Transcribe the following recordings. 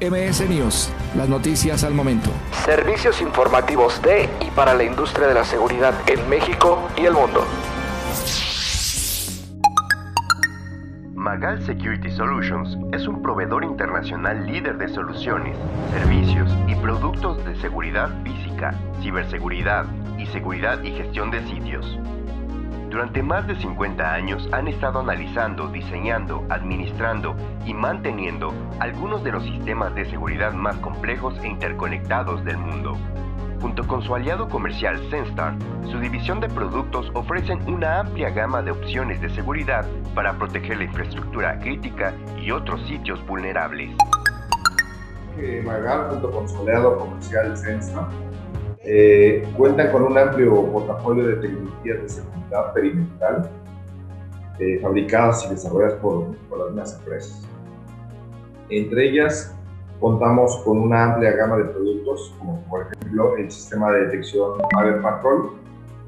MS News, las noticias al momento. Servicios informativos de y para la industria de la seguridad en México y el mundo. Magal Security Solutions es un proveedor internacional líder de soluciones, servicios y productos de seguridad física, ciberseguridad y seguridad y gestión de sitios. Durante más de 50 años han estado analizando, diseñando, administrando y manteniendo algunos de los sistemas de seguridad más complejos e interconectados del mundo. Junto con su aliado comercial Senstar, su división de productos ofrecen una amplia gama de opciones de seguridad para proteger la infraestructura crítica y otros sitios vulnerables. Magal, junto con su aliado comercial Senstar, eh, cuentan con un amplio portafolio de tecnologías de seguridad perimetral eh, fabricadas y desarrolladas por, por las mismas empresas. Entre ellas, contamos con una amplia gama de productos, como por ejemplo el sistema de detección Aver Patrol,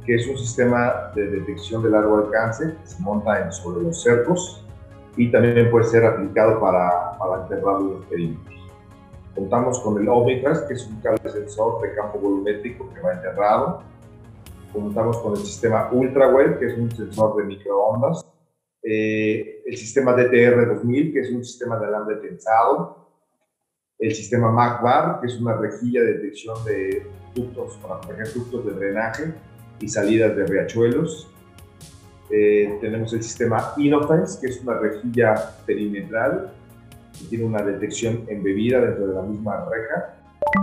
que es un sistema de detección de largo alcance que se monta en sobre los cercos y también puede ser aplicado para, para enterrar los perímetros. Contamos con el Omnitras, que es un cable sensor de campo volumétrico que va enterrado. Contamos con el sistema UltraWave, que es un sensor de microondas. Eh, el sistema DTR2000, que es un sistema de alambre tensado. El sistema MACBAR, que es una rejilla de detección de ductos, para proteger ductos de drenaje y salidas de riachuelos. Eh, tenemos el sistema Innofence, que es una rejilla perimetral tiene una detección embebida dentro de la misma reja.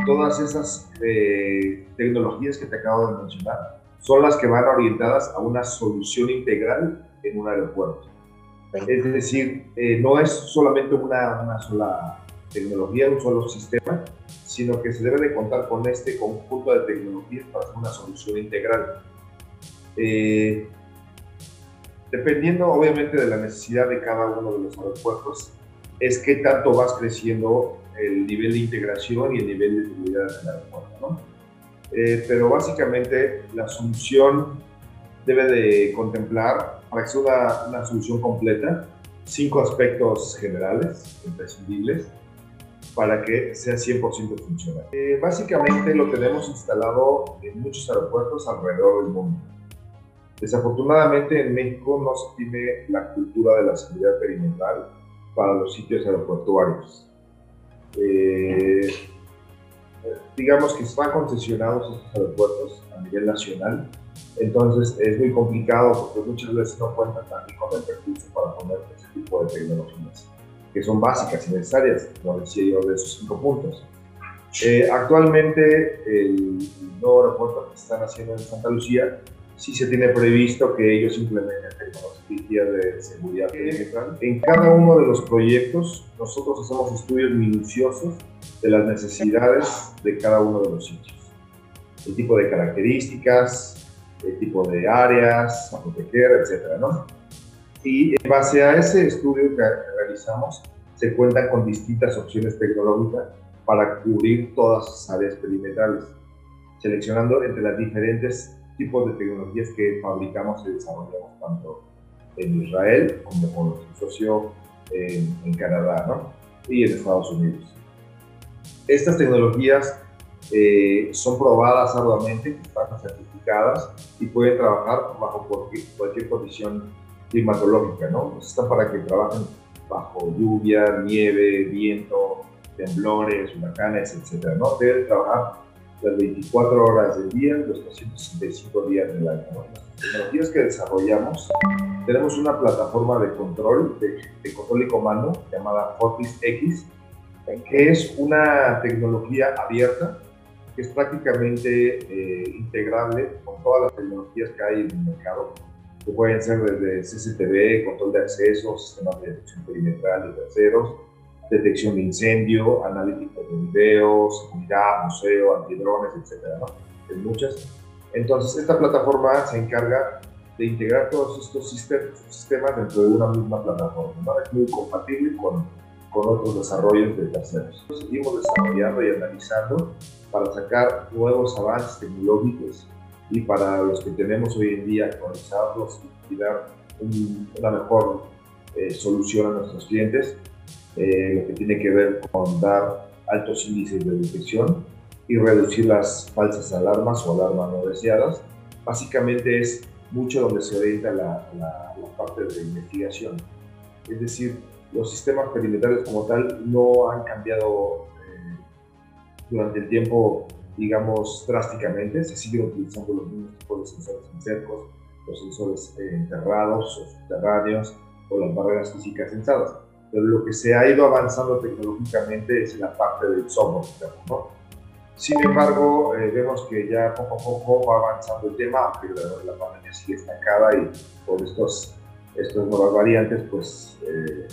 Todas esas eh, tecnologías que te acabo de mencionar son las que van orientadas a una solución integral en un aeropuerto. Es decir, eh, no es solamente una, una sola tecnología, un solo sistema, sino que se debe de contar con este conjunto de tecnologías para hacer una solución integral. Eh, dependiendo obviamente de la necesidad de cada uno de los aeropuertos, es qué tanto vas creciendo el nivel de integración y el nivel de seguridad del aeropuerto. ¿no? Eh, pero básicamente la solución debe de contemplar, para que sea una, una solución completa, cinco aspectos generales, imprescindibles, para que sea 100% funcional. Eh, básicamente lo tenemos instalado en muchos aeropuertos alrededor del mundo. Desafortunadamente en México no se tiene la cultura de la seguridad perimetral para los sitios aeroportuarios. Eh, digamos que están concesionados estos aeropuertos a nivel nacional, entonces es muy complicado porque muchas veces no cuentan también con el recurso para poner ese tipo de tecnologías, que son básicas y necesarias, como decía yo, de esos cinco puntos. Eh, actualmente, el nuevo aeropuerto que están haciendo en Santa Lucía sí se tiene previsto que ellos implementen tecnología de seguridad perimetral. En cada uno de los proyectos nosotros hacemos estudios minuciosos de las necesidades de cada uno de los sitios. El tipo de características, el tipo de áreas a proteger, etc. ¿no? Y en base a ese estudio que realizamos, se cuentan con distintas opciones tecnológicas para cubrir todas las áreas perimetrales, seleccionando entre las diferentes tipos de tecnologías que fabricamos y desarrollamos tanto en Israel como con nuestro socio en, en Canadá ¿no? y en Estados Unidos. Estas tecnologías eh, son probadas arduamente, están certificadas y pueden trabajar bajo cualquier, cualquier condición climatológica, ¿no? Están para que trabajen bajo lluvia, nieve, viento, temblores, huracanes, etc. ¿no? Deben trabajar las 24 horas del día, los 365 días del año. Las tecnologías que desarrollamos, tenemos una plataforma de control, de, control y comando llamada Fortis X, que es una tecnología abierta que es prácticamente eh, integrable con todas las tecnologías que hay en el mercado, que pueden ser desde CCTV, control de acceso, sistemas de detección perimetral de terceros, detección de incendio, analítica de video, seguridad, museo, antidrones, etcétera, ¿no? Hay muchas. Entonces, esta plataforma se encarga de integrar todos estos sistemas dentro de una misma plataforma. ¿no? Es muy compatible con, con otros desarrollos de terceros. Seguimos desarrollando y analizando para sacar nuevos avances tecnológicos y para los que tenemos hoy en día actualizarlos y dar una mejor eh, solución a nuestros clientes eh, lo que tiene que ver con dar altos índices de detección y reducir las falsas alarmas o alarmas no deseadas. Básicamente es mucho donde se orienta la, la, parte de investigación. Es decir, los sistemas perimetrales como tal no han cambiado eh, durante el tiempo, digamos, drásticamente. Se siguen utilizando los mismos tipos de sensores en cercos, los sensores eh, enterrados o subterráneos o las barreras físicas sensadas. Pero lo que se ha ido avanzando tecnológicamente es la parte del software, ¿no? Sin embargo, eh, vemos que ya poco a poco va avanzando el tema, pero la, pandemia sigue estancada y por estos, estos nuevas variantes, pues eh,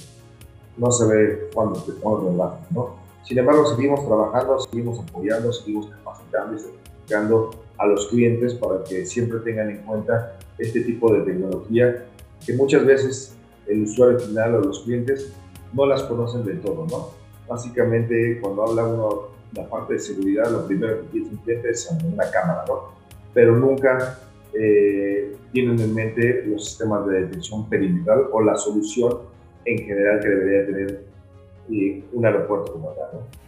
no se ve cuándo, nos ¿no? Sin embargo, seguimos trabajando, seguimos apoyando, seguimos capacitando y certificando a los clientes para que siempre tengan en cuenta este tipo de tecnología que muchas veces el usuario final o los clientes no las conocen del todo, ¿no? Básicamente, cuando habla uno la parte de seguridad, lo primero que cliente es una cámara, ¿no? Pero nunca eh, tienen en mente los sistemas de detección perimetral o la solución en general que debería tener eh, un aeropuerto como tal, ¿no?